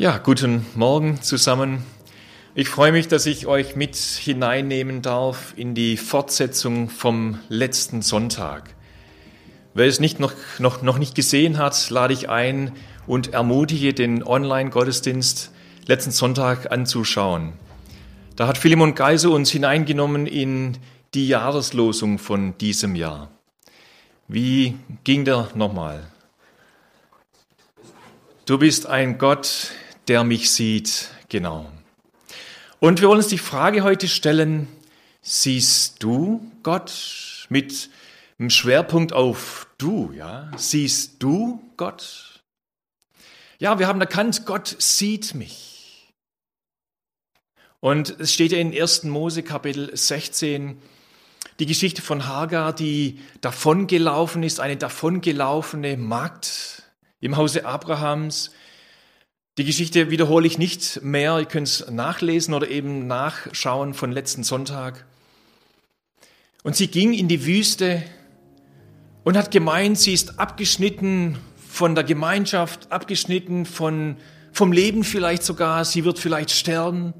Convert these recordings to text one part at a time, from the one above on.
Ja, guten Morgen zusammen. Ich freue mich, dass ich euch mit hineinnehmen darf in die Fortsetzung vom letzten Sonntag. Wer es nicht noch, noch, noch nicht gesehen hat, lade ich ein und ermutige den Online-Gottesdienst letzten Sonntag anzuschauen. Da hat Philemon Geise uns hineingenommen in die Jahreslosung von diesem Jahr. Wie ging der nochmal? Du bist ein Gott, der mich sieht, genau. Und wir wollen uns die Frage heute stellen, siehst du Gott mit einem Schwerpunkt auf du, ja? Siehst du Gott? Ja, wir haben erkannt, Gott sieht mich. Und es steht ja in 1. Mose Kapitel 16, die Geschichte von Hagar, die davongelaufen ist, eine davongelaufene Magd im Hause Abrahams, die Geschichte wiederhole ich nicht mehr. Ihr könnt es nachlesen oder eben nachschauen von letzten Sonntag. Und sie ging in die Wüste und hat gemeint, sie ist abgeschnitten von der Gemeinschaft, abgeschnitten von, vom Leben vielleicht sogar. Sie wird vielleicht sterben.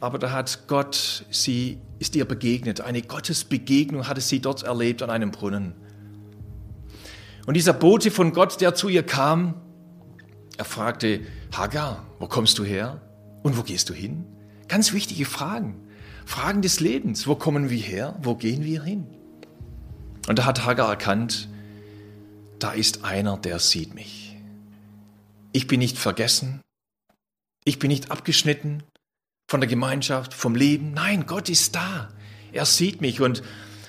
Aber da hat Gott, sie ist ihr begegnet. Eine Gottesbegegnung hatte sie dort erlebt an einem Brunnen. Und dieser Bote von Gott, der zu ihr kam, er fragte, Hagar, wo kommst du her und wo gehst du hin? Ganz wichtige Fragen. Fragen des Lebens. Wo kommen wir her? Wo gehen wir hin? Und da hat Hagar erkannt, da ist einer, der sieht mich. Ich bin nicht vergessen. Ich bin nicht abgeschnitten von der Gemeinschaft, vom Leben. Nein, Gott ist da. Er sieht mich. Und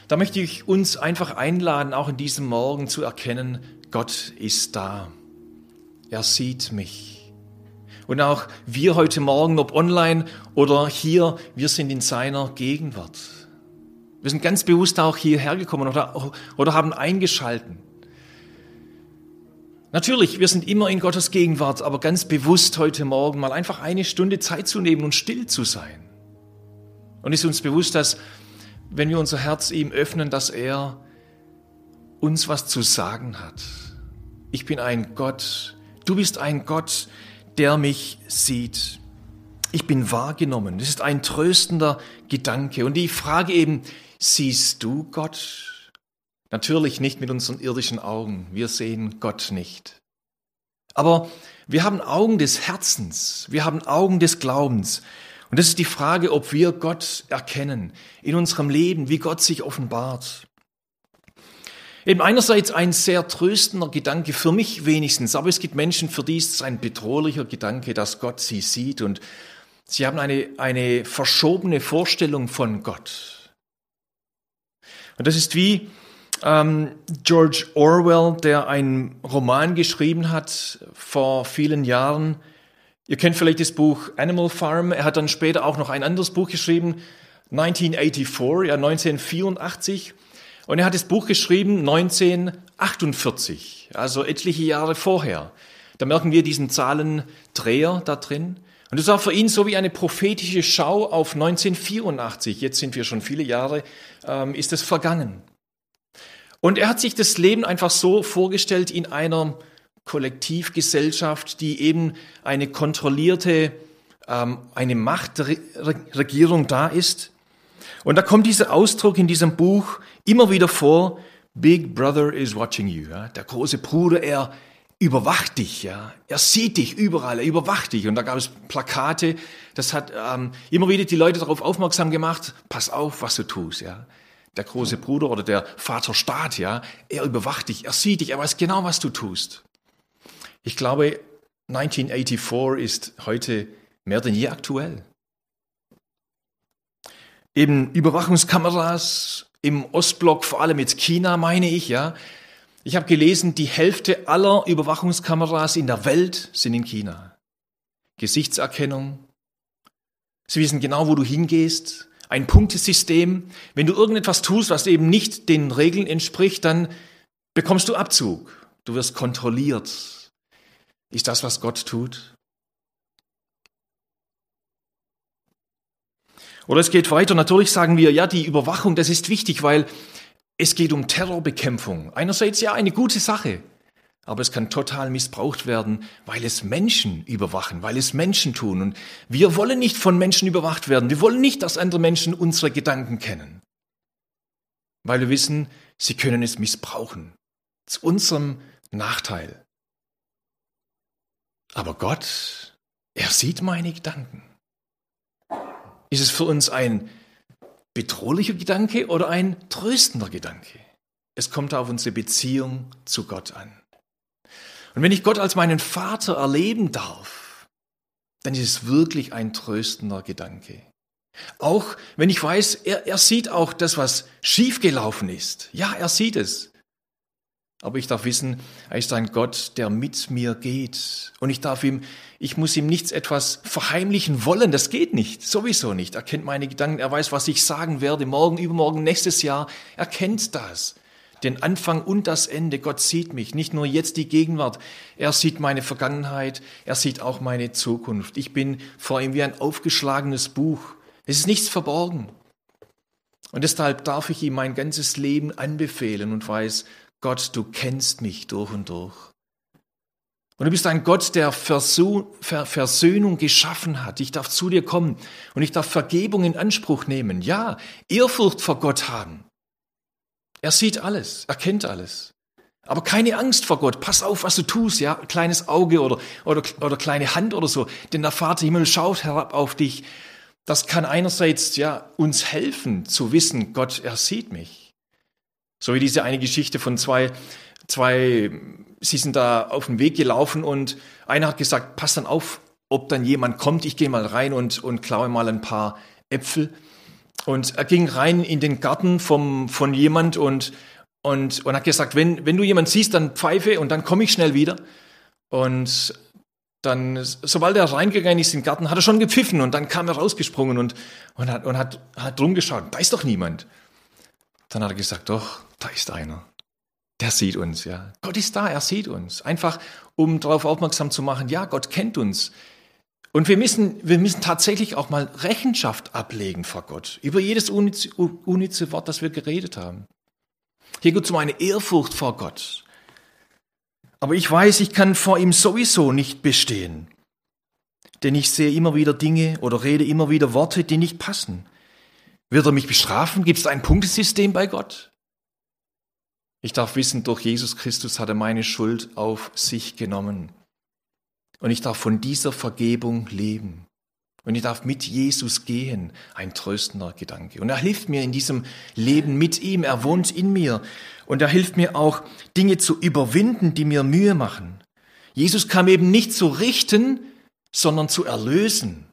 da möchte ich uns einfach einladen, auch in diesem Morgen zu erkennen, Gott ist da. Er sieht mich. Und auch wir heute Morgen, ob online oder hier, wir sind in seiner Gegenwart. Wir sind ganz bewusst auch hierher gekommen oder, oder haben eingeschalten. Natürlich, wir sind immer in Gottes Gegenwart, aber ganz bewusst heute Morgen mal einfach eine Stunde Zeit zu nehmen und still zu sein. Und ist uns bewusst, dass wenn wir unser Herz ihm öffnen, dass er uns was zu sagen hat. Ich bin ein Gott, Du bist ein Gott, der mich sieht. Ich bin wahrgenommen. Das ist ein tröstender Gedanke. Und die Frage eben, siehst du Gott? Natürlich nicht mit unseren irdischen Augen. Wir sehen Gott nicht. Aber wir haben Augen des Herzens. Wir haben Augen des Glaubens. Und das ist die Frage, ob wir Gott erkennen in unserem Leben, wie Gott sich offenbart. Eben einerseits ein sehr tröstender Gedanke, für mich wenigstens, aber es gibt Menschen, für die ist es ein bedrohlicher Gedanke, dass Gott sie sieht und sie haben eine, eine verschobene Vorstellung von Gott. Und das ist wie ähm, George Orwell, der einen Roman geschrieben hat vor vielen Jahren. Ihr kennt vielleicht das Buch Animal Farm. Er hat dann später auch noch ein anderes Buch geschrieben, 1984, ja 1984. Und er hat das Buch geschrieben 1948, also etliche Jahre vorher. Da merken wir diesen Zahlendreher da drin. Und das war für ihn so wie eine prophetische Schau auf 1984. Jetzt sind wir schon viele Jahre, ähm, ist es vergangen. Und er hat sich das Leben einfach so vorgestellt in einer Kollektivgesellschaft, die eben eine kontrollierte, ähm, eine Machtregierung da ist. Und da kommt dieser Ausdruck in diesem Buch immer wieder vor, Big Brother is watching you. Ja? Der große Bruder, er überwacht dich, ja. Er sieht dich überall, er überwacht dich. Und da gab es Plakate, das hat ähm, immer wieder die Leute darauf aufmerksam gemacht, pass auf, was du tust, ja. Der große Bruder oder der Vater Staat, ja, er überwacht dich, er sieht dich, er weiß genau, was du tust. Ich glaube, 1984 ist heute mehr denn je aktuell eben Überwachungskameras im Ostblock, vor allem jetzt China, meine ich, ja. Ich habe gelesen, die Hälfte aller Überwachungskameras in der Welt sind in China. Gesichtserkennung. Sie wissen genau, wo du hingehst. Ein Punktesystem. Wenn du irgendetwas tust, was eben nicht den Regeln entspricht, dann bekommst du Abzug. Du wirst kontrolliert. Ist das, was Gott tut? Oder es geht weiter. Natürlich sagen wir, ja, die Überwachung, das ist wichtig, weil es geht um Terrorbekämpfung. Einerseits ja eine gute Sache. aber es kann total missbraucht werden, weil es Menschen überwachen, weil es Menschen tun. Und wir wollen nicht von Menschen überwacht werden. Wir wollen nicht, dass andere Menschen unsere Gedanken kennen, weil wir wissen, sie können es missbrauchen zu unserem Nachteil. Aber Gott, er sieht meine Gedanken. Ist es für uns ein bedrohlicher Gedanke oder ein tröstender Gedanke? Es kommt auf unsere Beziehung zu Gott an. Und wenn ich Gott als meinen Vater erleben darf, dann ist es wirklich ein tröstender Gedanke. Auch wenn ich weiß, er, er sieht auch das, was schiefgelaufen ist. Ja, er sieht es. Aber ich darf wissen, er ist ein Gott, der mit mir geht. Und ich darf ihm, ich muss ihm nichts etwas verheimlichen wollen. Das geht nicht. Sowieso nicht. Er kennt meine Gedanken. Er weiß, was ich sagen werde. Morgen, übermorgen, nächstes Jahr. Er kennt das den Anfang und das Ende. Gott sieht mich, nicht nur jetzt die Gegenwart. Er sieht meine Vergangenheit, er sieht auch meine Zukunft. Ich bin vor ihm wie ein aufgeschlagenes Buch. Es ist nichts verborgen. Und deshalb darf ich ihm mein ganzes Leben anbefehlen und weiß, Gott, du kennst mich durch und durch. Und du bist ein Gott, der Versöhnung geschaffen hat. Ich darf zu dir kommen und ich darf Vergebung in Anspruch nehmen. Ja, Ehrfurcht vor Gott haben. Er sieht alles, er kennt alles. Aber keine Angst vor Gott. Pass auf, was du tust, ja. Kleines Auge oder, oder, oder kleine Hand oder so. Denn der Vater Himmel schaut herab auf dich. Das kann einerseits, ja, uns helfen zu wissen, Gott, er sieht mich. So wie diese eine Geschichte von zwei, zwei, sie sind da auf dem Weg gelaufen und einer hat gesagt, pass dann auf, ob dann jemand kommt. Ich gehe mal rein und, und klaue mal ein paar Äpfel. Und er ging rein in den Garten vom, von jemand und, und, und hat gesagt, wenn, wenn du jemand siehst, dann pfeife und dann komme ich schnell wieder. Und dann, sobald er reingegangen ist in den Garten, hat er schon gepfiffen und dann kam er rausgesprungen und, und, hat, und hat, hat rumgeschaut. Da ist doch niemand. Dann hat er gesagt, doch, da ist einer. Der sieht uns, ja. Gott ist da, er sieht uns. Einfach, um darauf aufmerksam zu machen, ja, Gott kennt uns. Und wir müssen, wir müssen tatsächlich auch mal Rechenschaft ablegen vor Gott über jedes unnütze Wort, das wir geredet haben. Hier geht es um eine Ehrfurcht vor Gott. Aber ich weiß, ich kann vor ihm sowieso nicht bestehen. Denn ich sehe immer wieder Dinge oder rede immer wieder Worte, die nicht passen. Wird er mich bestrafen? Gibt es ein Punktesystem bei Gott? Ich darf wissen, durch Jesus Christus hat er meine Schuld auf sich genommen. Und ich darf von dieser Vergebung leben. Und ich darf mit Jesus gehen. Ein tröstender Gedanke. Und er hilft mir in diesem Leben mit ihm. Er wohnt in mir. Und er hilft mir auch, Dinge zu überwinden, die mir Mühe machen. Jesus kam eben nicht zu richten, sondern zu erlösen.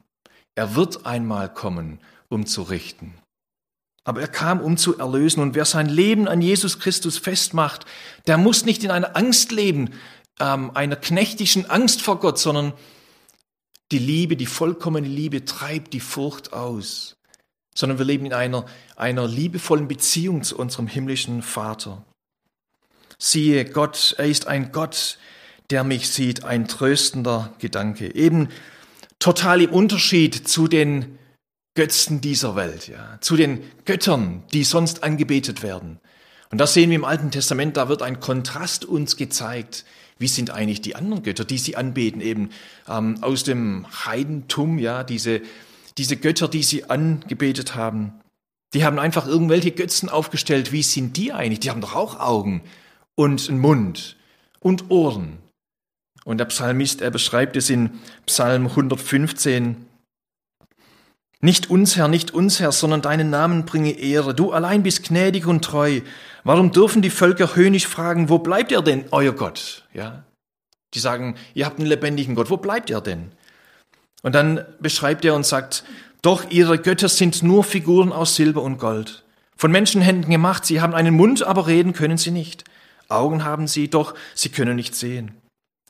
Er wird einmal kommen, um zu richten. Aber er kam, um zu erlösen. Und wer sein Leben an Jesus Christus festmacht, der muss nicht in einer Angst leben, ähm, einer knechtischen Angst vor Gott, sondern die Liebe, die vollkommene Liebe treibt die Furcht aus, sondern wir leben in einer, einer liebevollen Beziehung zu unserem himmlischen Vater. Siehe, Gott, er ist ein Gott, der mich sieht, ein tröstender Gedanke. Eben total im Unterschied zu den Götzen dieser Welt, ja, zu den Göttern, die sonst angebetet werden. Und das sehen wir im Alten Testament, da wird ein Kontrast uns gezeigt wie sind eigentlich die anderen Götter, die sie anbeten, eben ähm, aus dem Heidentum, ja, diese, diese Götter, die sie angebetet haben. Die haben einfach irgendwelche Götzen aufgestellt. Wie sind die eigentlich? Die haben doch auch Augen und einen Mund und Ohren. Und der Psalmist, er beschreibt es in Psalm 115. Nicht uns, Herr, nicht uns, Herr, sondern deinen Namen bringe Ehre. Du allein bist gnädig und treu. Warum dürfen die Völker höhnisch fragen, wo bleibt er denn, euer Gott? Ja. Die sagen, ihr habt einen lebendigen Gott, wo bleibt er denn? Und dann beschreibt er und sagt, doch ihre Götter sind nur Figuren aus Silber und Gold. Von Menschenhänden gemacht, sie haben einen Mund, aber reden können sie nicht. Augen haben sie, doch sie können nicht sehen.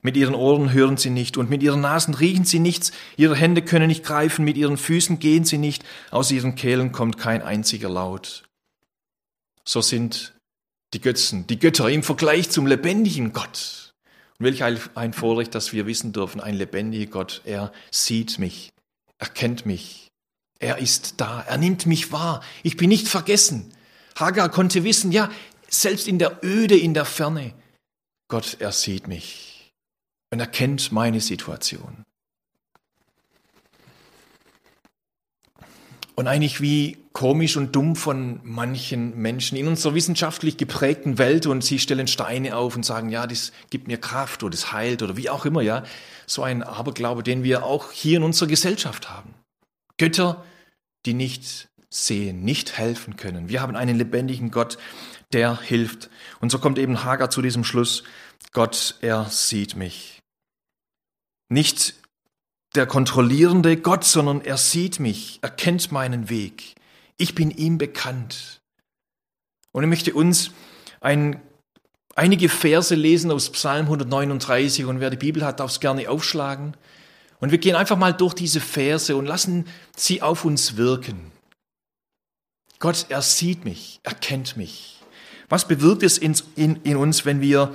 Mit ihren Ohren hören sie nicht und mit ihren Nasen riechen sie nichts, ihre Hände können nicht greifen, mit ihren Füßen gehen sie nicht, aus ihren Kehlen kommt kein einziger Laut. So sind die Götzen, die Götter im Vergleich zum lebendigen Gott. Und welch ein Vorrecht, dass wir wissen dürfen, ein lebendiger Gott, er sieht mich, er kennt mich, er ist da, er nimmt mich wahr, ich bin nicht vergessen. Hagar konnte wissen, ja, selbst in der Öde, in der Ferne, Gott, er sieht mich und er kennt meine Situation. Und eigentlich wie komisch und dumm von manchen Menschen in unserer wissenschaftlich geprägten Welt und sie stellen Steine auf und sagen, ja, das gibt mir Kraft oder das heilt oder wie auch immer, ja. So ein Aberglaube, den wir auch hier in unserer Gesellschaft haben. Götter, die nicht sehen, nicht helfen können. Wir haben einen lebendigen Gott, der hilft. Und so kommt eben Hagar zu diesem Schluss, Gott, er sieht mich. Nicht der kontrollierende Gott, sondern er sieht mich, er kennt meinen Weg. Ich bin ihm bekannt. Und ich möchte uns ein, einige Verse lesen aus Psalm 139 und wer die Bibel hat, darf es gerne aufschlagen. Und wir gehen einfach mal durch diese Verse und lassen sie auf uns wirken. Gott, er sieht mich, er kennt mich. Was bewirkt es in, in, in uns, wenn wir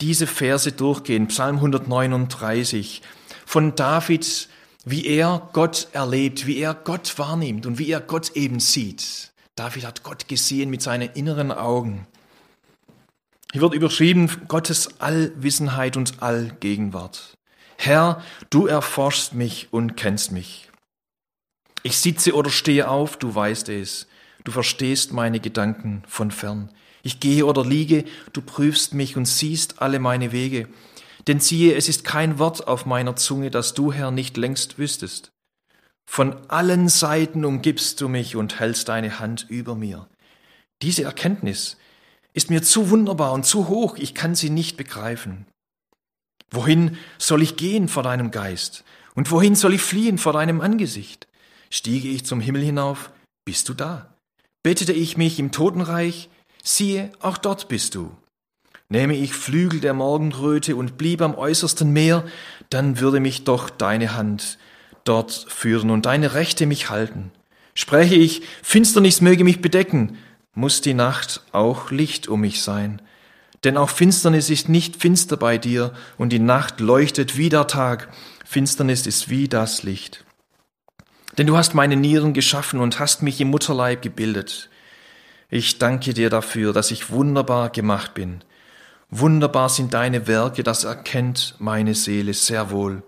diese Verse durchgehen? Psalm 139 von David, wie er Gott erlebt, wie er Gott wahrnimmt und wie er Gott eben sieht. David hat Gott gesehen mit seinen inneren Augen. Hier wird überschrieben Gottes Allwissenheit und Allgegenwart. Herr, du erforschst mich und kennst mich. Ich sitze oder stehe auf, du weißt es. Du verstehst meine Gedanken von fern. Ich gehe oder liege, du prüfst mich und siehst alle meine Wege. Denn siehe, es ist kein Wort auf meiner Zunge, das du, Herr, nicht längst wüsstest. Von allen Seiten umgibst du mich und hältst deine Hand über mir. Diese Erkenntnis ist mir zu wunderbar und zu hoch, ich kann sie nicht begreifen. Wohin soll ich gehen vor deinem Geist? Und wohin soll ich fliehen vor deinem Angesicht? Stiege ich zum Himmel hinauf, bist du da. Bettete ich mich im Totenreich, siehe, auch dort bist du. Nähme ich Flügel der Morgenröte und blieb am äußersten Meer, dann würde mich doch deine Hand dort führen und deine Rechte mich halten. Spreche ich, Finsternis möge mich bedecken, muss die Nacht auch Licht um mich sein. Denn auch Finsternis ist nicht finster bei dir, und die Nacht leuchtet wie der Tag. Finsternis ist wie das Licht. Denn du hast meine Nieren geschaffen und hast mich im Mutterleib gebildet. Ich danke dir dafür, dass ich wunderbar gemacht bin. Wunderbar sind deine Werke, das erkennt meine Seele sehr wohl.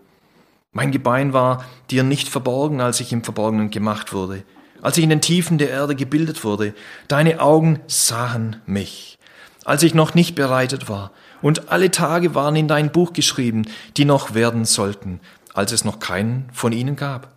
Mein Gebein war dir nicht verborgen, als ich im Verborgenen gemacht wurde, als ich in den Tiefen der Erde gebildet wurde. Deine Augen sahen mich, als ich noch nicht bereitet war, und alle Tage waren in dein Buch geschrieben, die noch werden sollten, als es noch keinen von ihnen gab.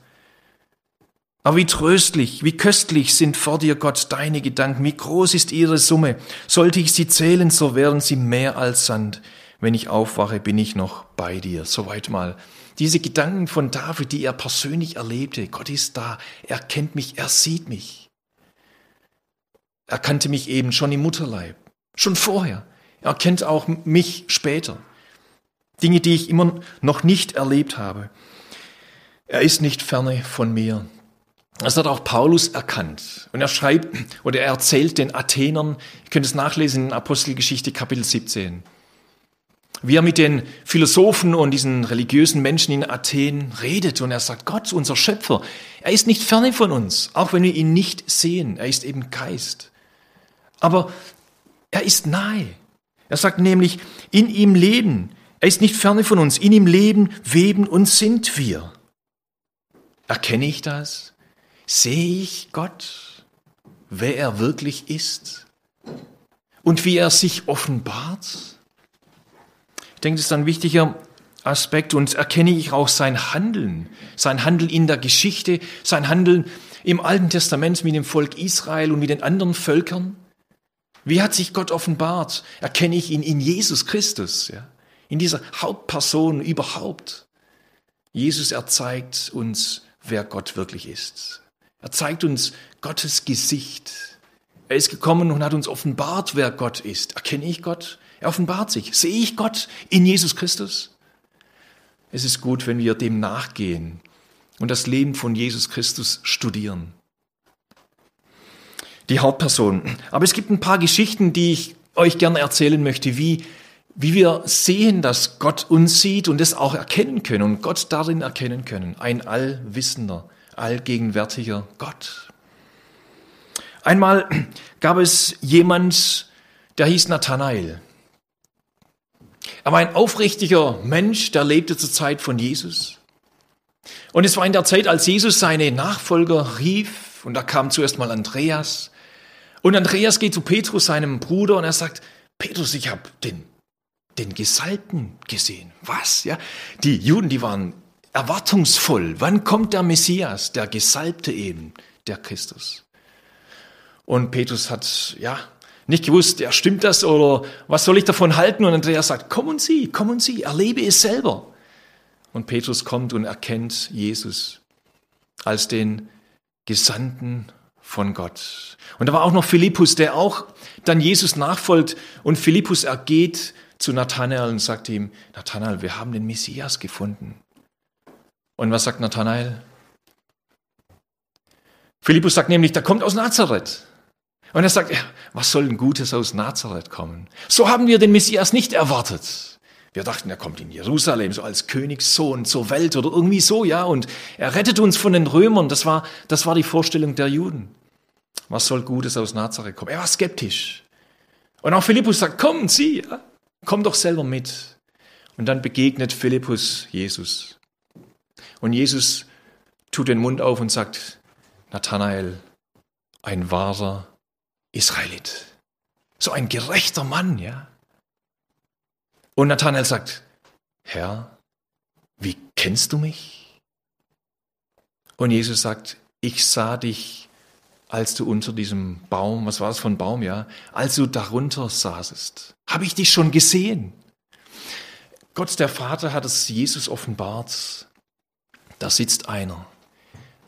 Aber wie tröstlich, wie köstlich sind vor dir, Gott, deine Gedanken, wie groß ist ihre Summe. Sollte ich sie zählen, so wären sie mehr als Sand. Wenn ich aufwache, bin ich noch bei dir. Soweit mal. Diese Gedanken von David, die er persönlich erlebte. Gott ist da, er kennt mich, er sieht mich. Er kannte mich eben schon im Mutterleib, schon vorher. Er kennt auch mich später. Dinge, die ich immer noch nicht erlebt habe. Er ist nicht ferne von mir. Das hat auch Paulus erkannt. Und er schreibt oder er erzählt den Athenern, ihr könnt es nachlesen in Apostelgeschichte Kapitel 17, wie er mit den Philosophen und diesen religiösen Menschen in Athen redet. Und er sagt, Gott, unser Schöpfer, er ist nicht ferne von uns, auch wenn wir ihn nicht sehen. Er ist eben Geist. Aber er ist nahe. Er sagt nämlich, in ihm leben. Er ist nicht ferne von uns. In ihm leben, weben und sind wir. Erkenne ich das? Sehe ich Gott, wer er wirklich ist und wie er sich offenbart? Ich denke, das ist ein wichtiger Aspekt und erkenne ich auch sein Handeln, sein Handeln in der Geschichte, sein Handeln im Alten Testament mit dem Volk Israel und mit den anderen Völkern. Wie hat sich Gott offenbart? Erkenne ich ihn in Jesus Christus, ja? in dieser Hauptperson überhaupt. Jesus erzeigt uns, wer Gott wirklich ist. Er zeigt uns Gottes Gesicht. Er ist gekommen und hat uns offenbart, wer Gott ist. Erkenne ich Gott? Er offenbart sich. Sehe ich Gott in Jesus Christus? Es ist gut, wenn wir dem nachgehen und das Leben von Jesus Christus studieren. Die Hauptperson. Aber es gibt ein paar Geschichten, die ich euch gerne erzählen möchte, wie, wie wir sehen, dass Gott uns sieht und es auch erkennen können und Gott darin erkennen können. Ein allwissender, allgegenwärtiger Gott. Einmal gab es jemand, der hieß Nathanael. Er war ein aufrichtiger Mensch, der lebte zur Zeit von Jesus. Und es war in der Zeit, als Jesus seine Nachfolger rief, und da kam zuerst mal Andreas. Und Andreas geht zu Petrus, seinem Bruder, und er sagt, Petrus, ich habe den, den Gesalbten gesehen. Was? Ja? Die Juden, die waren erwartungsvoll. Wann kommt der Messias, der Gesalbte eben, der Christus? Und Petrus hat, ja, nicht gewusst, ja, stimmt das oder was soll ich davon halten? Und Andreas sagt, komm und sieh, komm und sieh, erlebe es selber. Und Petrus kommt und erkennt Jesus als den Gesandten von Gott. Und da war auch noch Philippus, der auch dann Jesus nachfolgt. Und Philippus ergeht zu Nathanael und sagt ihm, Nathanael, wir haben den Messias gefunden. Und was sagt Nathanael? Philippus sagt nämlich, der kommt aus Nazareth. Und er sagt, ja, was soll denn Gutes aus Nazareth kommen? So haben wir den Messias nicht erwartet. Wir dachten, er kommt in Jerusalem, so als Königssohn zur Welt oder irgendwie so, ja, und er rettet uns von den Römern. Das war, das war die Vorstellung der Juden. Was soll Gutes aus Nazareth kommen? Er war skeptisch. Und auch Philippus sagt, komm, sieh, ja, komm doch selber mit. Und dann begegnet Philippus Jesus. Und Jesus tut den Mund auf und sagt, Nathanael, ein wahrer Israelit. So ein gerechter Mann, ja. Und Nathanael sagt, Herr, wie kennst du mich? Und Jesus sagt, ich sah dich, als du unter diesem Baum, was war für ein Baum, ja, als du darunter saßest. Habe ich dich schon gesehen? Gott, der Vater, hat es Jesus offenbart. Da sitzt einer,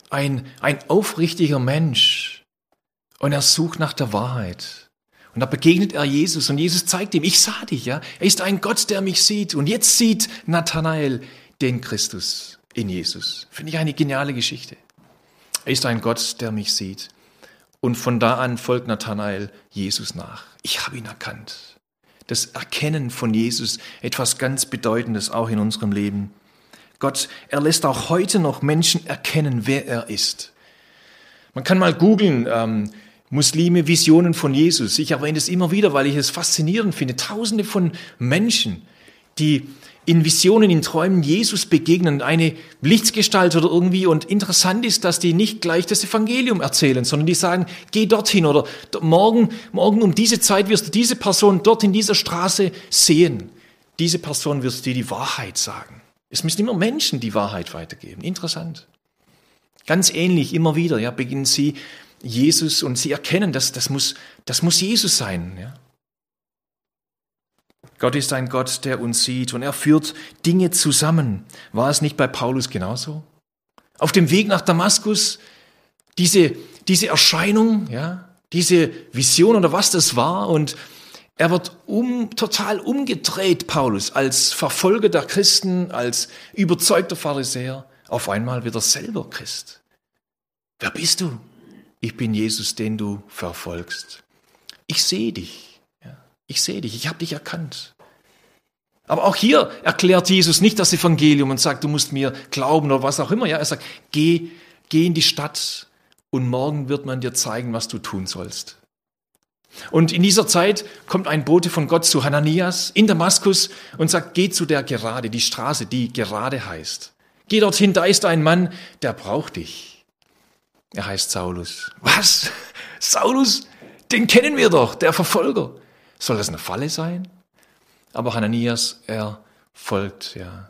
ein, ein aufrichtiger Mensch, und er sucht nach der Wahrheit. Und da begegnet er Jesus und Jesus zeigt ihm, ich sah dich, ja. Er ist ein Gott, der mich sieht. Und jetzt sieht Nathanael den Christus in Jesus. Finde ich eine geniale Geschichte. Er ist ein Gott, der mich sieht. Und von da an folgt Nathanael Jesus nach. Ich habe ihn erkannt. Das Erkennen von Jesus, etwas ganz Bedeutendes auch in unserem Leben. Gott, er lässt auch heute noch Menschen erkennen, wer er ist. Man kann mal googeln, ähm, Muslime Visionen von Jesus. Ich erwähne es immer wieder, weil ich es faszinierend finde. Tausende von Menschen, die in Visionen, in Träumen Jesus begegnen, eine Lichtgestalt oder irgendwie. Und interessant ist, dass die nicht gleich das Evangelium erzählen, sondern die sagen, geh dorthin oder morgen, morgen um diese Zeit wirst du diese Person dort in dieser Straße sehen. Diese Person wirst dir die Wahrheit sagen. Es müssen immer Menschen die Wahrheit weitergeben. Interessant. Ganz ähnlich immer wieder, ja, beginnen sie Jesus und sie erkennen, dass das muss, das muss Jesus sein. Ja. Gott ist ein Gott, der uns sieht und er führt Dinge zusammen. War es nicht bei Paulus genauso? Auf dem Weg nach Damaskus, diese, diese Erscheinung, ja, diese Vision oder was das war und er wird um, total umgedreht, Paulus, als Verfolger der Christen, als überzeugter Pharisäer, auf einmal wieder selber Christ. Wer bist du? ich bin Jesus, den du verfolgst. Ich sehe dich. Ich sehe dich. Ich habe dich erkannt. Aber auch hier erklärt Jesus nicht das Evangelium und sagt, du musst mir glauben oder was auch immer. Ja, er sagt, geh, geh in die Stadt und morgen wird man dir zeigen, was du tun sollst. Und in dieser Zeit kommt ein Bote von Gott zu Hananias in Damaskus und sagt, geh zu der Gerade, die Straße, die gerade heißt. Geh dorthin, da ist ein Mann, der braucht dich. Er heißt Saulus. Was? Saulus? Den kennen wir doch, der Verfolger. Soll das eine Falle sein? Aber Hananias, er folgt, ja.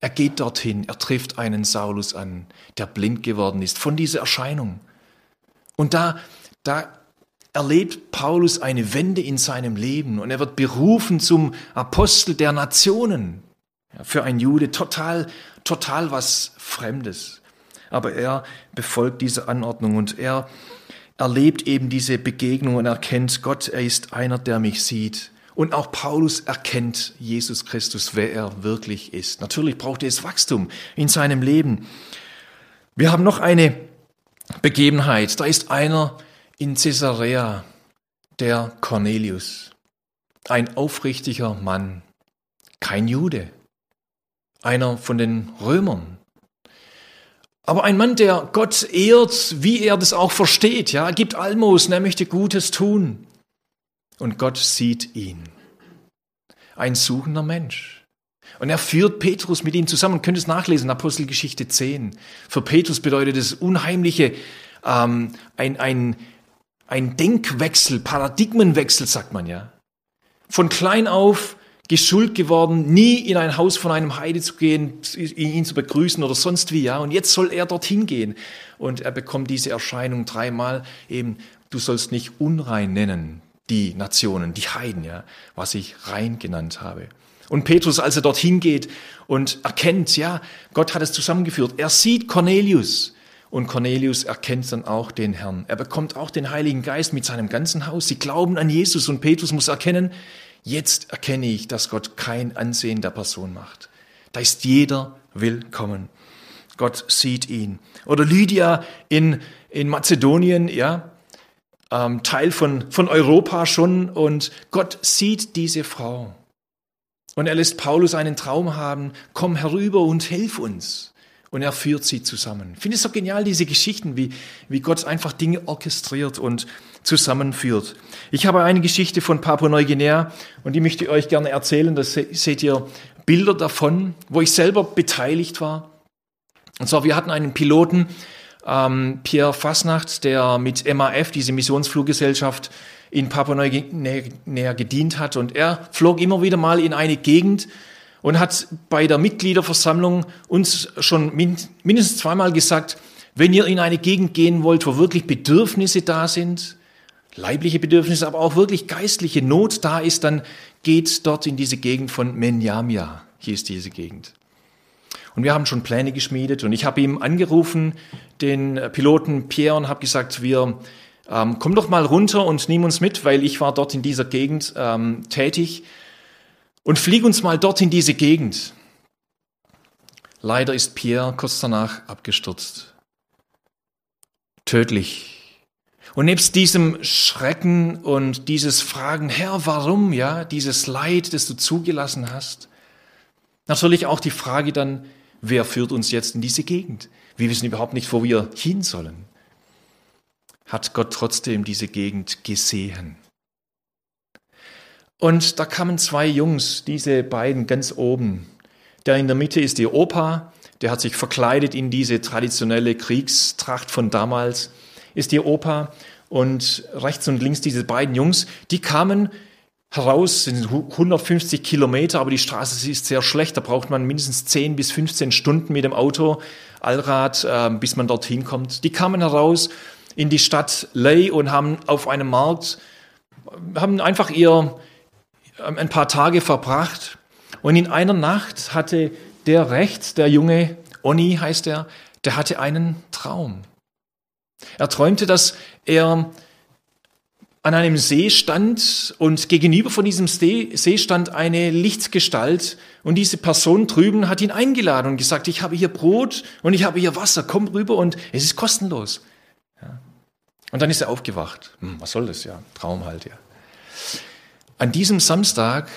Er geht dorthin, er trifft einen Saulus an, der blind geworden ist von dieser Erscheinung. Und da, da erlebt Paulus eine Wende in seinem Leben und er wird berufen zum Apostel der Nationen. Für einen Jude total, total was Fremdes aber er befolgt diese Anordnung und er erlebt eben diese Begegnung und erkennt, Gott, er ist einer, der mich sieht. Und auch Paulus erkennt Jesus Christus, wer er wirklich ist. Natürlich braucht es Wachstum in seinem Leben. Wir haben noch eine Begebenheit. Da ist einer in Caesarea, der Cornelius. Ein aufrichtiger Mann, kein Jude, einer von den Römern. Aber ein Mann, der Gott ehrt, wie er das auch versteht, ja, er gibt Almosen, er möchte Gutes tun. Und Gott sieht ihn. ein suchender Mensch. Und er führt Petrus mit ihm zusammen. Könnt es nachlesen, Apostelgeschichte 10. Für Petrus bedeutet es unheimliche, ähm, ein, ein, ein Denkwechsel, Paradigmenwechsel, sagt man ja. Von klein auf geschult geworden, nie in ein Haus von einem Heide zu gehen, ihn zu begrüßen oder sonst wie, ja. Und jetzt soll er dorthin gehen. Und er bekommt diese Erscheinung dreimal eben, du sollst nicht unrein nennen, die Nationen, die Heiden, ja, was ich rein genannt habe. Und Petrus, als er dorthin geht und erkennt, ja, Gott hat es zusammengeführt. Er sieht Cornelius und Cornelius erkennt dann auch den Herrn. Er bekommt auch den Heiligen Geist mit seinem ganzen Haus. Sie glauben an Jesus und Petrus muss erkennen, Jetzt erkenne ich, dass Gott kein Ansehen der Person macht. Da ist jeder willkommen. Gott sieht ihn. Oder Lydia in, in Mazedonien, ja, ähm, Teil von, von Europa schon. Und Gott sieht diese Frau. Und er lässt Paulus einen Traum haben, komm herüber und hilf uns. Und er führt sie zusammen. Ich finde es so genial, diese Geschichten, wie, wie Gott einfach Dinge orchestriert und zusammenführt. Ich habe eine Geschichte von Papua-Neuguinea und die möchte ich euch gerne erzählen. Da seht ihr Bilder davon, wo ich selber beteiligt war. Und zwar, wir hatten einen Piloten, ähm, Pierre Fasnacht, der mit MAF, diese Missionsfluggesellschaft, in Papua-Neuguinea gedient hat. Und er flog immer wieder mal in eine Gegend und hat bei der Mitgliederversammlung uns schon mindestens zweimal gesagt, wenn ihr in eine Gegend gehen wollt, wo wirklich Bedürfnisse da sind, leibliche Bedürfnisse, aber auch wirklich geistliche Not da ist, dann geht dort in diese Gegend von Menyamia. Hier ist diese Gegend. Und wir haben schon Pläne geschmiedet und ich habe ihm angerufen, den Piloten Pierre, und habe gesagt, wir ähm, komm doch mal runter und nimm uns mit, weil ich war dort in dieser Gegend ähm, tätig und flieg uns mal dort in diese Gegend. Leider ist Pierre kurz danach abgestürzt. Tödlich und nebst diesem Schrecken und dieses Fragen, Herr, warum, ja, dieses Leid, das du zugelassen hast, natürlich auch die Frage dann, wer führt uns jetzt in diese Gegend? Wir wissen überhaupt nicht, wo wir hin sollen. Hat Gott trotzdem diese Gegend gesehen? Und da kamen zwei Jungs, diese beiden ganz oben. Der in der Mitte ist ihr Opa, der hat sich verkleidet in diese traditionelle Kriegstracht von damals ist ihr Opa und rechts und links diese beiden Jungs, die kamen heraus, sind 150 Kilometer, aber die Straße ist sehr schlecht, da braucht man mindestens 10 bis 15 Stunden mit dem Auto, Allrad, äh, bis man dorthin kommt. Die kamen heraus in die Stadt Ley und haben auf einem Markt, haben einfach ihr ähm, ein paar Tage verbracht und in einer Nacht hatte der rechts, der Junge, Oni heißt er, der hatte einen Traum. Er träumte, dass er an einem See stand und gegenüber von diesem See stand eine Lichtgestalt und diese Person drüben hat ihn eingeladen und gesagt, ich habe hier Brot und ich habe hier Wasser, komm rüber und es ist kostenlos. Ja. Und dann ist er aufgewacht. Hm, was soll das ja? Traum halt, ja. An diesem Samstag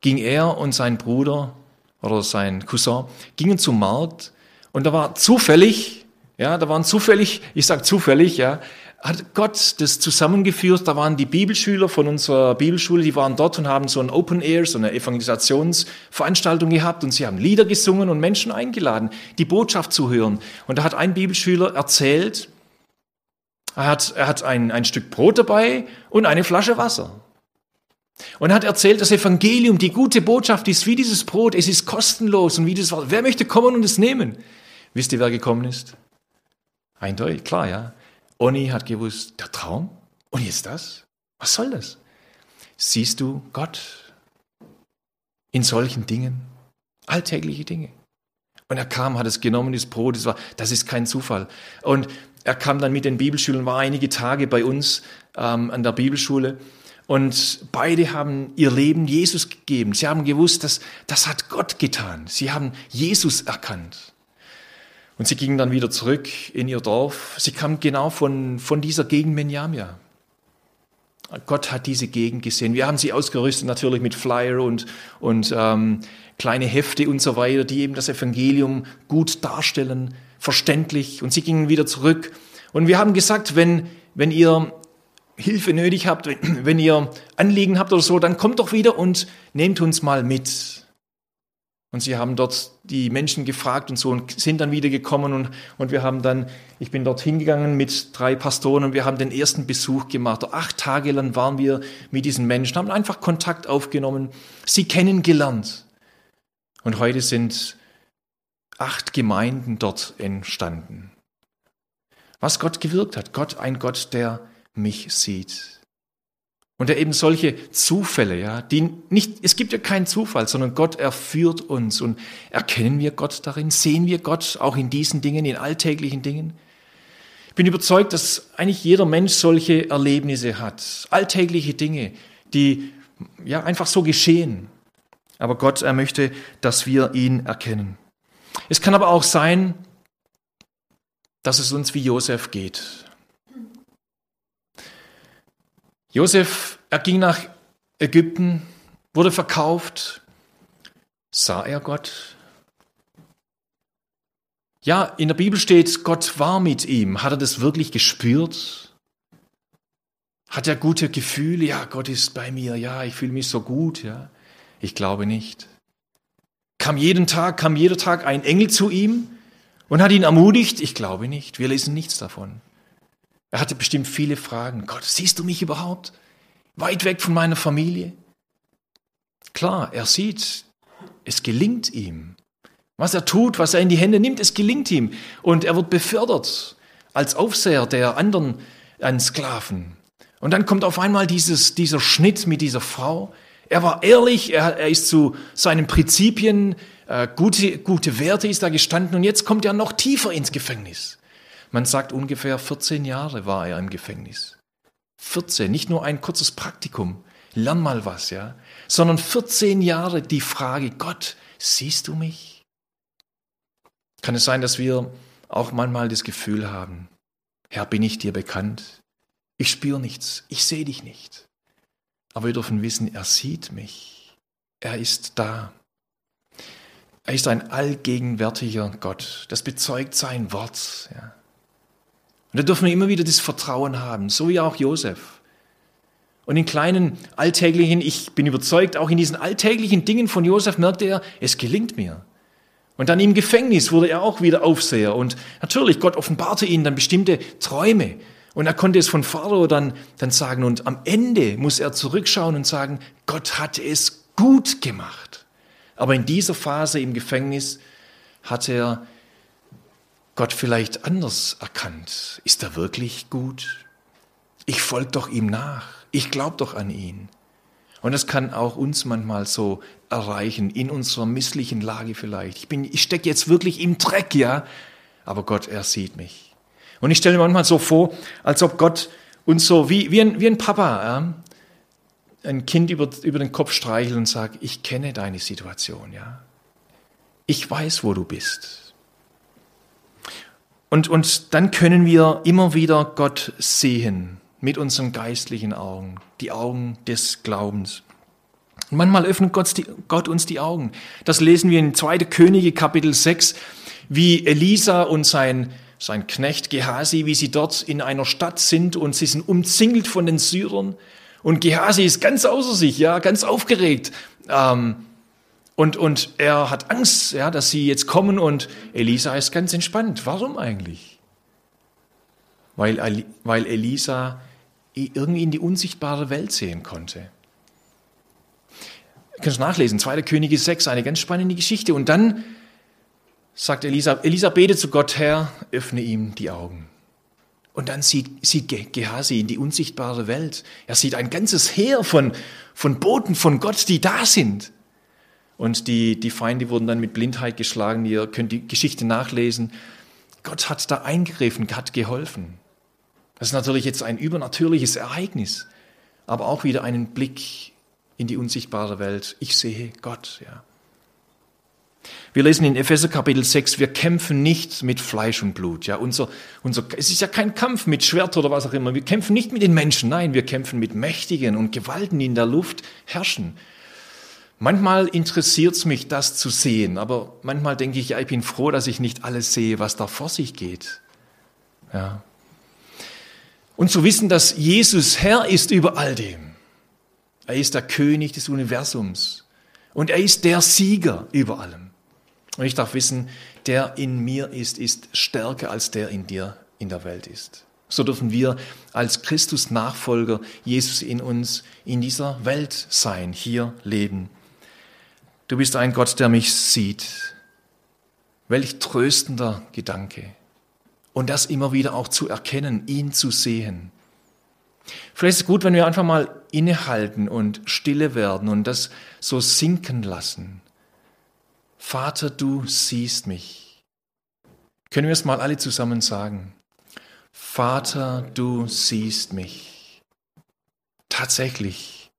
ging er und sein Bruder oder sein Cousin gingen zum Markt und da war zufällig ja, da waren zufällig, ich sag zufällig, ja, hat Gott das zusammengeführt. Da waren die Bibelschüler von unserer Bibelschule, die waren dort und haben so ein Open Air, so eine Evangelisationsveranstaltung gehabt und sie haben Lieder gesungen und Menschen eingeladen, die Botschaft zu hören. Und da hat ein Bibelschüler erzählt, er hat, er hat ein, ein Stück Brot dabei und eine Flasche Wasser. Und hat erzählt, das Evangelium, die gute Botschaft ist wie dieses Brot, es ist kostenlos und wie das Wasser. Wer möchte kommen und es nehmen? Wisst ihr, wer gekommen ist? Eindeutig, klar, ja. Oni hat gewusst, der Traum? Und jetzt das? Was soll das? Siehst du Gott in solchen Dingen? Alltägliche Dinge. Und er kam, hat es genommen, das Brot, das war, das ist kein Zufall. Und er kam dann mit den Bibelschülern, war einige Tage bei uns ähm, an der Bibelschule. Und beide haben ihr Leben Jesus gegeben. Sie haben gewusst, dass das hat Gott getan. Sie haben Jesus erkannt. Und sie gingen dann wieder zurück in ihr Dorf. Sie kamen genau von, von dieser Gegend Menyamia. Gott hat diese Gegend gesehen. Wir haben sie ausgerüstet natürlich mit Flyer und, und ähm, kleine Hefte und so weiter, die eben das Evangelium gut darstellen, verständlich. Und sie gingen wieder zurück. Und wir haben gesagt, wenn, wenn ihr Hilfe nötig habt, wenn ihr Anliegen habt oder so, dann kommt doch wieder und nehmt uns mal mit. Und sie haben dort die Menschen gefragt und so und sind dann wieder gekommen und, und wir haben dann, ich bin dort hingegangen mit drei Pastoren und wir haben den ersten Besuch gemacht. Acht Tage lang waren wir mit diesen Menschen, haben einfach Kontakt aufgenommen, sie kennengelernt. Und heute sind acht Gemeinden dort entstanden. Was Gott gewirkt hat, Gott, ein Gott, der mich sieht. Und er eben solche Zufälle, ja, die nicht, es gibt ja keinen Zufall, sondern Gott erführt uns und erkennen wir Gott darin, sehen wir Gott auch in diesen Dingen, in alltäglichen Dingen. Ich bin überzeugt, dass eigentlich jeder Mensch solche Erlebnisse hat, alltägliche Dinge, die ja einfach so geschehen. Aber Gott, er möchte, dass wir ihn erkennen. Es kann aber auch sein, dass es uns wie Josef geht. Josef, er ging nach Ägypten, wurde verkauft. Sah er Gott? Ja, in der Bibel steht, Gott war mit ihm. Hat er das wirklich gespürt? Hat er gute Gefühle? Ja, Gott ist bei mir. Ja, ich fühle mich so gut. Ja, ich glaube nicht. Kam jeden Tag, kam jeder Tag ein Engel zu ihm und hat ihn ermutigt? Ich glaube nicht. Wir lesen nichts davon. Er hatte bestimmt viele Fragen. Gott, siehst du mich überhaupt? Weit weg von meiner Familie? Klar, er sieht, es gelingt ihm. Was er tut, was er in die Hände nimmt, es gelingt ihm. Und er wird befördert als Aufseher der anderen an Sklaven. Und dann kommt auf einmal dieses, dieser Schnitt mit dieser Frau. Er war ehrlich, er, er ist zu seinen Prinzipien, äh, gute, gute Werte ist da gestanden und jetzt kommt er noch tiefer ins Gefängnis. Man sagt ungefähr 14 Jahre war er im Gefängnis. 14, nicht nur ein kurzes Praktikum, lern mal was, ja, sondern 14 Jahre die Frage, Gott, siehst du mich? Kann es sein, dass wir auch manchmal das Gefühl haben, Herr, bin ich dir bekannt? Ich spüre nichts, ich sehe dich nicht. Aber wir dürfen wissen, er sieht mich. Er ist da. Er ist ein allgegenwärtiger Gott. Das bezeugt sein Wort. Ja. Und da dürfen wir immer wieder das Vertrauen haben, so wie auch Josef. Und in kleinen alltäglichen, ich bin überzeugt, auch in diesen alltäglichen Dingen von Josef merkte er, es gelingt mir. Und dann im Gefängnis wurde er auch wieder Aufseher. Und natürlich, Gott offenbarte ihnen dann bestimmte Träume. Und er konnte es von Pharao dann, dann sagen. Und am Ende muss er zurückschauen und sagen, Gott hat es gut gemacht. Aber in dieser Phase im Gefängnis hat er Gott vielleicht anders erkannt. Ist er wirklich gut? Ich folge doch ihm nach. Ich glaube doch an ihn. Und das kann auch uns manchmal so erreichen, in unserer misslichen Lage vielleicht. Ich, ich stecke jetzt wirklich im Dreck, ja, aber Gott, er sieht mich. Und ich stelle mir manchmal so vor, als ob Gott uns so wie, wie, ein, wie ein Papa ja, ein Kind über, über den Kopf streichelt und sagt, ich kenne deine Situation, ja. Ich weiß, wo du bist. Und, und dann können wir immer wieder Gott sehen mit unseren geistlichen Augen, die Augen des Glaubens. Und manchmal öffnet Gott, die, Gott uns die Augen. Das lesen wir in 2. Könige Kapitel 6, wie Elisa und sein, sein Knecht Gehasi, wie sie dort in einer Stadt sind und sie sind umzingelt von den Syrern. Und Gehasi ist ganz außer sich, ja, ganz aufgeregt. Ähm, und, und er hat Angst, ja, dass sie jetzt kommen und Elisa ist ganz entspannt. Warum eigentlich? Weil, weil Elisa irgendwie in die unsichtbare Welt sehen konnte. Du kannst nachlesen, 2. Könige 6, eine ganz spannende Geschichte. Und dann sagt Elisa, Elisa betet zu Gott, Herr, öffne ihm die Augen. Und dann sieht, sieht Gehasi in die unsichtbare Welt. Er sieht ein ganzes Heer von, von Boten von Gott, die da sind. Und die, die Feinde wurden dann mit Blindheit geschlagen. Ihr könnt die Geschichte nachlesen. Gott hat da eingegriffen, hat geholfen. Das ist natürlich jetzt ein übernatürliches Ereignis, aber auch wieder einen Blick in die unsichtbare Welt. Ich sehe Gott, ja. Wir lesen in Epheser Kapitel 6, wir kämpfen nicht mit Fleisch und Blut. Ja, unser, unser, es ist ja kein Kampf mit Schwert oder was auch immer. Wir kämpfen nicht mit den Menschen, nein, wir kämpfen mit Mächtigen und Gewalten, die in der Luft herrschen. Manchmal interessiert es mich, das zu sehen, aber manchmal denke ich, ja, ich bin froh, dass ich nicht alles sehe, was da vor sich geht. Ja. Und zu wissen, dass Jesus Herr ist über all dem. Er ist der König des Universums. Und er ist der Sieger über allem. Und ich darf wissen, der in mir ist, ist stärker als der in dir in der Welt ist. So dürfen wir als Christus-Nachfolger Jesus in uns in dieser Welt sein, hier leben. Du bist ein Gott, der mich sieht. Welch tröstender Gedanke. Und das immer wieder auch zu erkennen, ihn zu sehen. Vielleicht ist es gut, wenn wir einfach mal innehalten und stille werden und das so sinken lassen. Vater, du siehst mich. Können wir es mal alle zusammen sagen? Vater, du siehst mich. Tatsächlich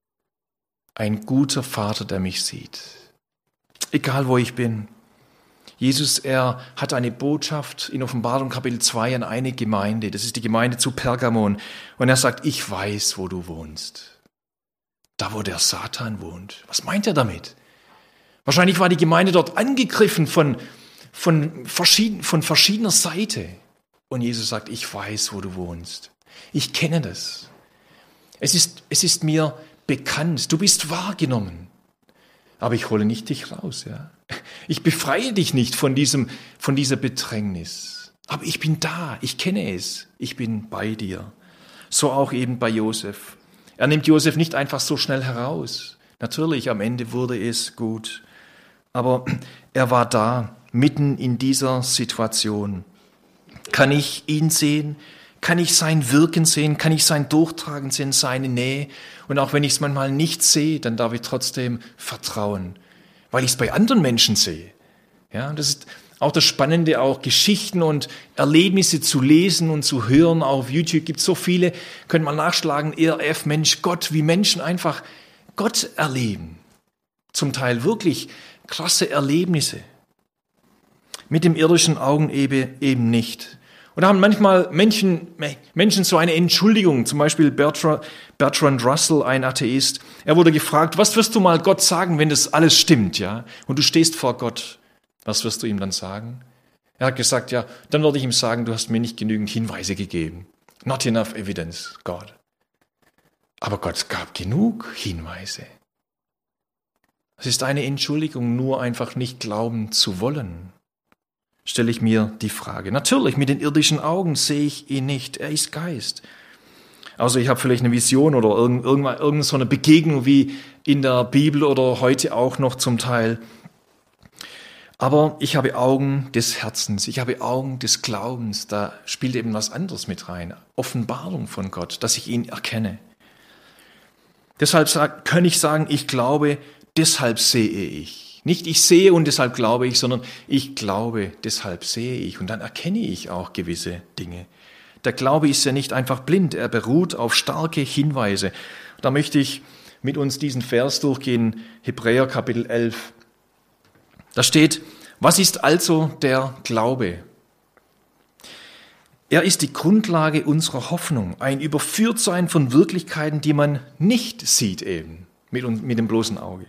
ein guter Vater, der mich sieht. Egal wo ich bin. Jesus, er hat eine Botschaft in Offenbarung Kapitel 2 an eine Gemeinde. Das ist die Gemeinde zu Pergamon. Und er sagt, ich weiß, wo du wohnst. Da, wo der Satan wohnt. Was meint er damit? Wahrscheinlich war die Gemeinde dort angegriffen von, von, verschieden, von verschiedener Seite. Und Jesus sagt, ich weiß, wo du wohnst. Ich kenne das. Es ist, es ist mir bekannt. Du bist wahrgenommen aber ich hole nicht dich raus. Ja? Ich befreie dich nicht von, diesem, von dieser Bedrängnis. Aber ich bin da, ich kenne es, ich bin bei dir. So auch eben bei Josef. Er nimmt Josef nicht einfach so schnell heraus. Natürlich, am Ende wurde es gut. Aber er war da, mitten in dieser Situation. Kann ich ihn sehen? Kann ich sein Wirken sehen, kann ich sein Durchtragen sehen, seine Nähe. Und auch wenn ich es manchmal nicht sehe, dann darf ich trotzdem vertrauen, weil ich es bei anderen Menschen sehe. Ja, das ist auch das Spannende, auch Geschichten und Erlebnisse zu lesen und zu hören. Auf YouTube gibt es so viele, können mal nachschlagen, ERF, Mensch, Gott, wie Menschen einfach Gott erleben. Zum Teil wirklich krasse Erlebnisse. Mit dem irdischen Augen eben nicht. Und da haben manchmal Menschen, Menschen so eine Entschuldigung, zum Beispiel Bertrand, Bertrand Russell, ein Atheist. Er wurde gefragt, was wirst du mal Gott sagen, wenn das alles stimmt, ja? Und du stehst vor Gott. Was wirst du ihm dann sagen? Er hat gesagt, ja, dann würde ich ihm sagen, du hast mir nicht genügend Hinweise gegeben. Not enough evidence, God. Aber Gott gab genug Hinweise. Es ist eine Entschuldigung, nur einfach nicht glauben zu wollen stelle ich mir die Frage. Natürlich, mit den irdischen Augen sehe ich ihn nicht. Er ist Geist. Also ich habe vielleicht eine Vision oder irgendwann irgendeine so eine Begegnung wie in der Bibel oder heute auch noch zum Teil. Aber ich habe Augen des Herzens, ich habe Augen des Glaubens, da spielt eben was anderes mit rein. Offenbarung von Gott, dass ich ihn erkenne. Deshalb kann ich sagen, ich glaube, deshalb sehe ich. Nicht ich sehe und deshalb glaube ich, sondern ich glaube, deshalb sehe ich und dann erkenne ich auch gewisse Dinge. Der Glaube ist ja nicht einfach blind, er beruht auf starke Hinweise. Da möchte ich mit uns diesen Vers durchgehen, Hebräer Kapitel 11. Da steht, was ist also der Glaube? Er ist die Grundlage unserer Hoffnung, ein Überführtsein von Wirklichkeiten, die man nicht sieht eben mit, mit dem bloßen Auge.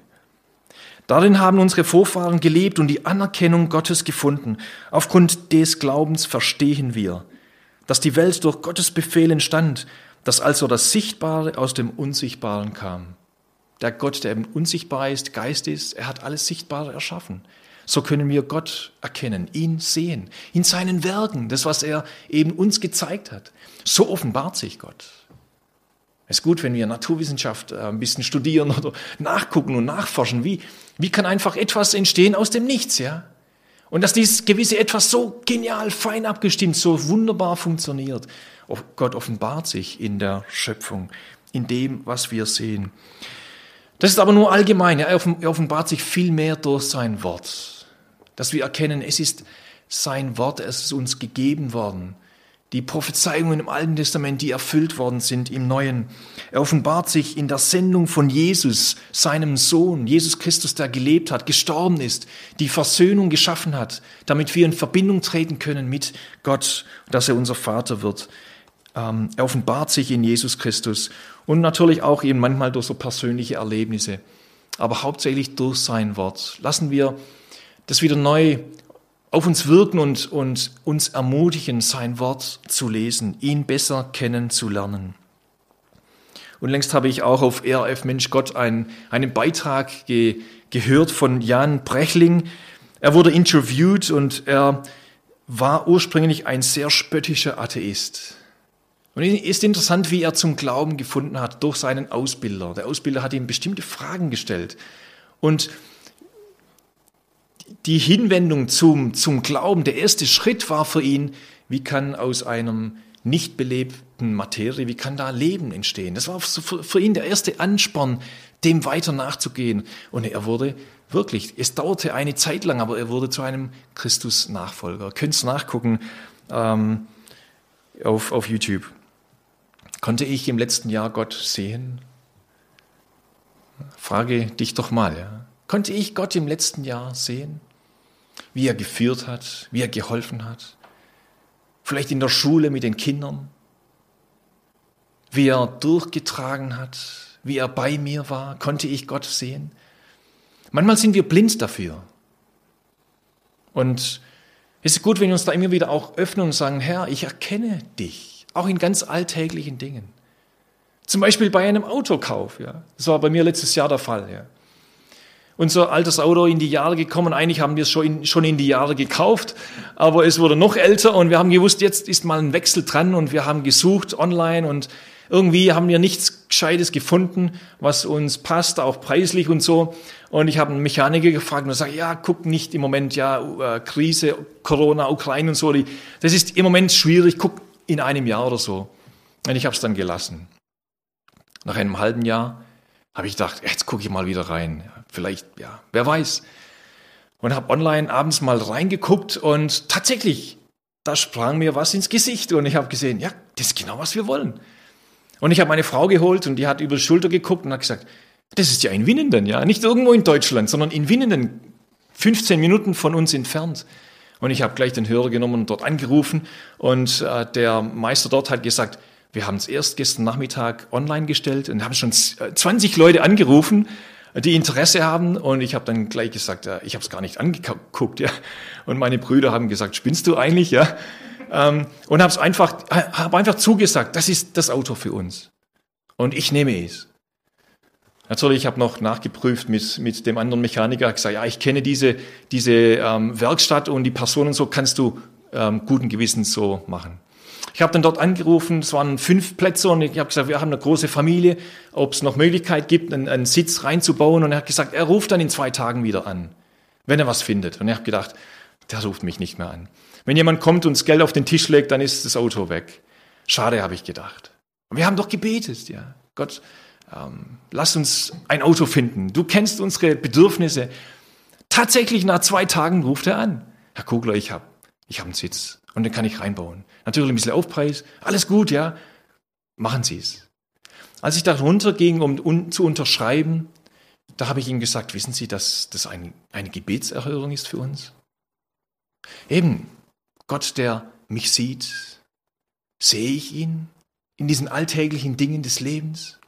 Darin haben unsere Vorfahren gelebt und die Anerkennung Gottes gefunden. Aufgrund des Glaubens verstehen wir, dass die Welt durch Gottes Befehl entstand, dass also das Sichtbare aus dem Unsichtbaren kam. Der Gott, der eben unsichtbar ist, Geist ist, er hat alles Sichtbare erschaffen. So können wir Gott erkennen, ihn sehen, in seinen Werken, das, was er eben uns gezeigt hat. So offenbart sich Gott. Es ist gut, wenn wir Naturwissenschaft äh, ein bisschen studieren oder nachgucken und nachforschen. Wie, wie kann einfach etwas entstehen aus dem Nichts, ja? Und dass dieses gewisse etwas so genial, fein abgestimmt, so wunderbar funktioniert. Gott offenbart sich in der Schöpfung, in dem, was wir sehen. Das ist aber nur allgemein. Er offenbart sich viel mehr durch sein Wort. Dass wir erkennen, es ist sein Wort, es ist uns gegeben worden die Prophezeiungen im Alten Testament, die erfüllt worden sind im Neuen. Er offenbart sich in der Sendung von Jesus, seinem Sohn, Jesus Christus, der gelebt hat, gestorben ist, die Versöhnung geschaffen hat, damit wir in Verbindung treten können mit Gott, dass er unser Vater wird. Ähm, er offenbart sich in Jesus Christus und natürlich auch eben manchmal durch so persönliche Erlebnisse, aber hauptsächlich durch sein Wort. Lassen wir das wieder neu auf uns wirken und, und uns ermutigen, sein Wort zu lesen, ihn besser kennenzulernen. Und längst habe ich auch auf RF Mensch Gott einen, einen Beitrag ge, gehört von Jan Brechling. Er wurde interviewt und er war ursprünglich ein sehr spöttischer Atheist. Und es ist interessant, wie er zum Glauben gefunden hat durch seinen Ausbilder. Der Ausbilder hat ihm bestimmte Fragen gestellt. Und die Hinwendung zum, zum Glauben, der erste Schritt war für ihn, wie kann aus einem nicht belebten Materie, wie kann da Leben entstehen? Das war für ihn der erste Ansporn, dem weiter nachzugehen. Und er wurde wirklich, es dauerte eine Zeit lang, aber er wurde zu einem Christus-Nachfolger. Könnt ihr nachgucken ähm, auf, auf YouTube. Konnte ich im letzten Jahr Gott sehen? Frage dich doch mal. Ja. Konnte ich Gott im letzten Jahr sehen? Wie er geführt hat, wie er geholfen hat? Vielleicht in der Schule mit den Kindern? Wie er durchgetragen hat? Wie er bei mir war? Konnte ich Gott sehen? Manchmal sind wir blind dafür. Und es ist gut, wenn wir uns da immer wieder auch öffnen und sagen, Herr, ich erkenne dich. Auch in ganz alltäglichen Dingen. Zum Beispiel bei einem Autokauf. Ja. Das war bei mir letztes Jahr der Fall. Ja. Unser altes Auto in die Jahre gekommen. Eigentlich haben wir es schon in, schon in die Jahre gekauft, aber es wurde noch älter und wir haben gewusst, jetzt ist mal ein Wechsel dran und wir haben gesucht online und irgendwie haben wir nichts Gescheites gefunden, was uns passt, auch preislich und so. Und ich habe einen Mechaniker gefragt und er sagt, ja, guck nicht im Moment, ja, äh, Krise, Corona, Ukraine und so. Das ist im Moment schwierig, guck in einem Jahr oder so. Und ich habe es dann gelassen. Nach einem halben Jahr habe ich gedacht, jetzt gucke ich mal wieder rein. Vielleicht, ja, wer weiß. Und habe online abends mal reingeguckt und tatsächlich, da sprang mir was ins Gesicht und ich habe gesehen, ja, das ist genau, was wir wollen. Und ich habe meine Frau geholt und die hat über die Schulter geguckt und hat gesagt, das ist ja in Winnenden, ja, nicht irgendwo in Deutschland, sondern in Winnenden, 15 Minuten von uns entfernt. Und ich habe gleich den Hörer genommen und dort angerufen. Und äh, der Meister dort hat gesagt, wir haben es erst gestern Nachmittag online gestellt und haben schon 20 Leute angerufen, die Interesse haben. Und ich habe dann gleich gesagt, ja, ich habe es gar nicht angeguckt. Ja. Und meine Brüder haben gesagt, spinnst du eigentlich? Ja. Ähm, und habe einfach, hab einfach zugesagt, das ist das Auto für uns. Und ich nehme es. Natürlich, ich habe noch nachgeprüft mit, mit dem anderen Mechaniker, gesagt, ja, ich kenne diese, diese ähm, Werkstatt und die Personen so kannst du ähm, guten Gewissens so machen. Ich habe dann dort angerufen, es waren fünf Plätze und ich habe gesagt, wir haben eine große Familie, ob es noch Möglichkeit gibt, einen, einen Sitz reinzubauen. Und er hat gesagt, er ruft dann in zwei Tagen wieder an, wenn er was findet. Und ich habe gedacht, der ruft mich nicht mehr an. Wenn jemand kommt und das Geld auf den Tisch legt, dann ist das Auto weg. Schade, habe ich gedacht. Und wir haben doch gebetet, ja. Gott, ähm, lass uns ein Auto finden. Du kennst unsere Bedürfnisse. Tatsächlich nach zwei Tagen ruft er an. Herr Kugler, ich habe ich hab einen Sitz und den kann ich reinbauen. Natürlich ein bisschen Aufpreis. Alles gut, ja. Machen Sie es. Als ich da runterging, um zu unterschreiben, da habe ich ihm gesagt, wissen Sie, dass das ein, eine Gebetserhörung ist für uns? Eben, Gott, der mich sieht, sehe ich ihn in diesen alltäglichen Dingen des Lebens?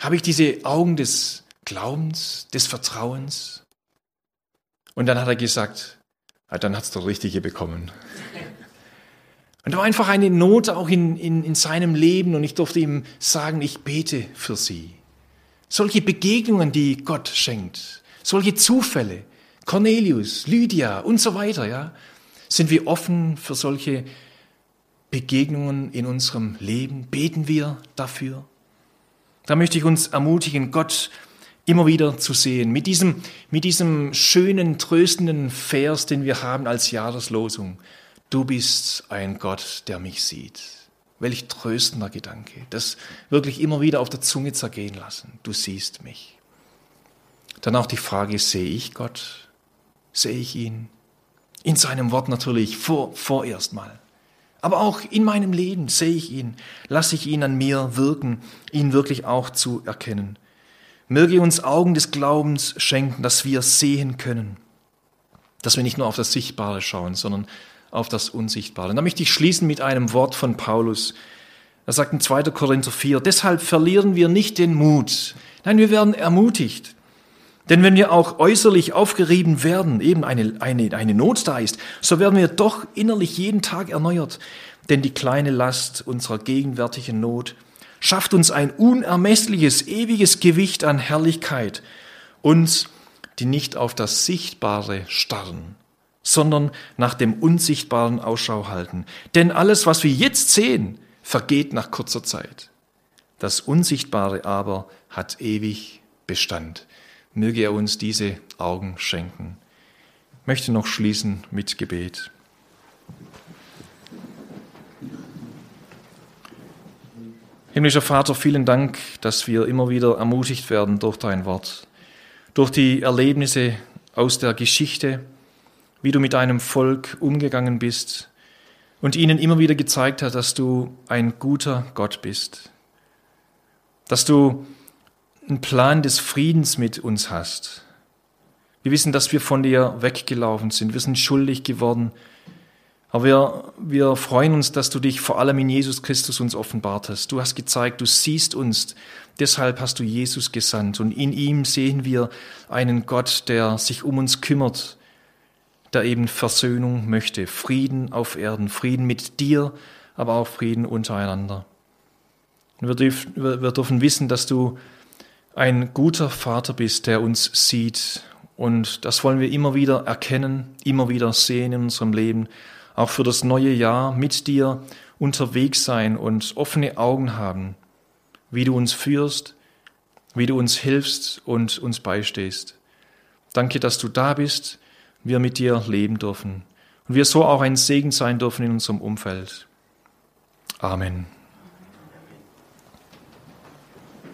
Habe ich diese Augen des Glaubens, des Vertrauens? Und dann hat er gesagt, ja, dann hat's der Richtige bekommen. Und da war einfach eine Not auch in, in, in seinem Leben und ich durfte ihm sagen, ich bete für sie. Solche Begegnungen, die Gott schenkt, solche Zufälle, Cornelius, Lydia und so weiter, ja, sind wir offen für solche Begegnungen in unserem Leben? Beten wir dafür? Da möchte ich uns ermutigen, Gott immer wieder zu sehen, mit diesem, mit diesem schönen, tröstenden Vers, den wir haben als Jahreslosung. Du bist ein Gott, der mich sieht. Welch tröstender Gedanke. Das wirklich immer wieder auf der Zunge zergehen lassen. Du siehst mich. Dann auch die Frage, sehe ich Gott? Sehe ich ihn? In seinem Wort natürlich vor, vorerst mal. Aber auch in meinem Leben sehe ich ihn, lasse ich ihn an mir wirken, ihn wirklich auch zu erkennen. Möge uns Augen des Glaubens schenken, dass wir sehen können, dass wir nicht nur auf das Sichtbare schauen, sondern auf das Unsichtbare. Und da möchte ich schließen mit einem Wort von Paulus. Er sagt in 2. Korinther 4, deshalb verlieren wir nicht den Mut. Nein, wir werden ermutigt. Denn wenn wir auch äußerlich aufgerieben werden, eben eine, eine, eine Not da ist, so werden wir doch innerlich jeden Tag erneuert. Denn die kleine Last unserer gegenwärtigen Not schafft uns ein unermessliches, ewiges Gewicht an Herrlichkeit, uns, die nicht auf das Sichtbare starren, sondern nach dem Unsichtbaren Ausschau halten. Denn alles, was wir jetzt sehen, vergeht nach kurzer Zeit. Das Unsichtbare aber hat ewig Bestand. Möge er uns diese Augen schenken. Ich möchte noch schließen mit Gebet. Himmlischer Vater, vielen Dank, dass wir immer wieder ermutigt werden durch dein Wort, durch die Erlebnisse aus der Geschichte, wie du mit deinem Volk umgegangen bist und ihnen immer wieder gezeigt hast, dass du ein guter Gott bist, dass du einen Plan des Friedens mit uns hast. Wir wissen, dass wir von dir weggelaufen sind, wir sind schuldig geworden, aber wir, wir freuen uns, dass du dich vor allem in Jesus Christus uns offenbart hast. Du hast gezeigt, du siehst uns. Deshalb hast du Jesus gesandt. Und in ihm sehen wir einen Gott, der sich um uns kümmert, der eben Versöhnung möchte. Frieden auf Erden, Frieden mit dir, aber auch Frieden untereinander. Und wir, dürfen, wir dürfen wissen, dass du ein guter Vater bist, der uns sieht. Und das wollen wir immer wieder erkennen, immer wieder sehen in unserem Leben auch für das neue Jahr mit dir unterwegs sein und offene Augen haben, wie du uns führst, wie du uns hilfst und uns beistehst. Danke, dass du da bist, wir mit dir leben dürfen und wir so auch ein Segen sein dürfen in unserem Umfeld. Amen.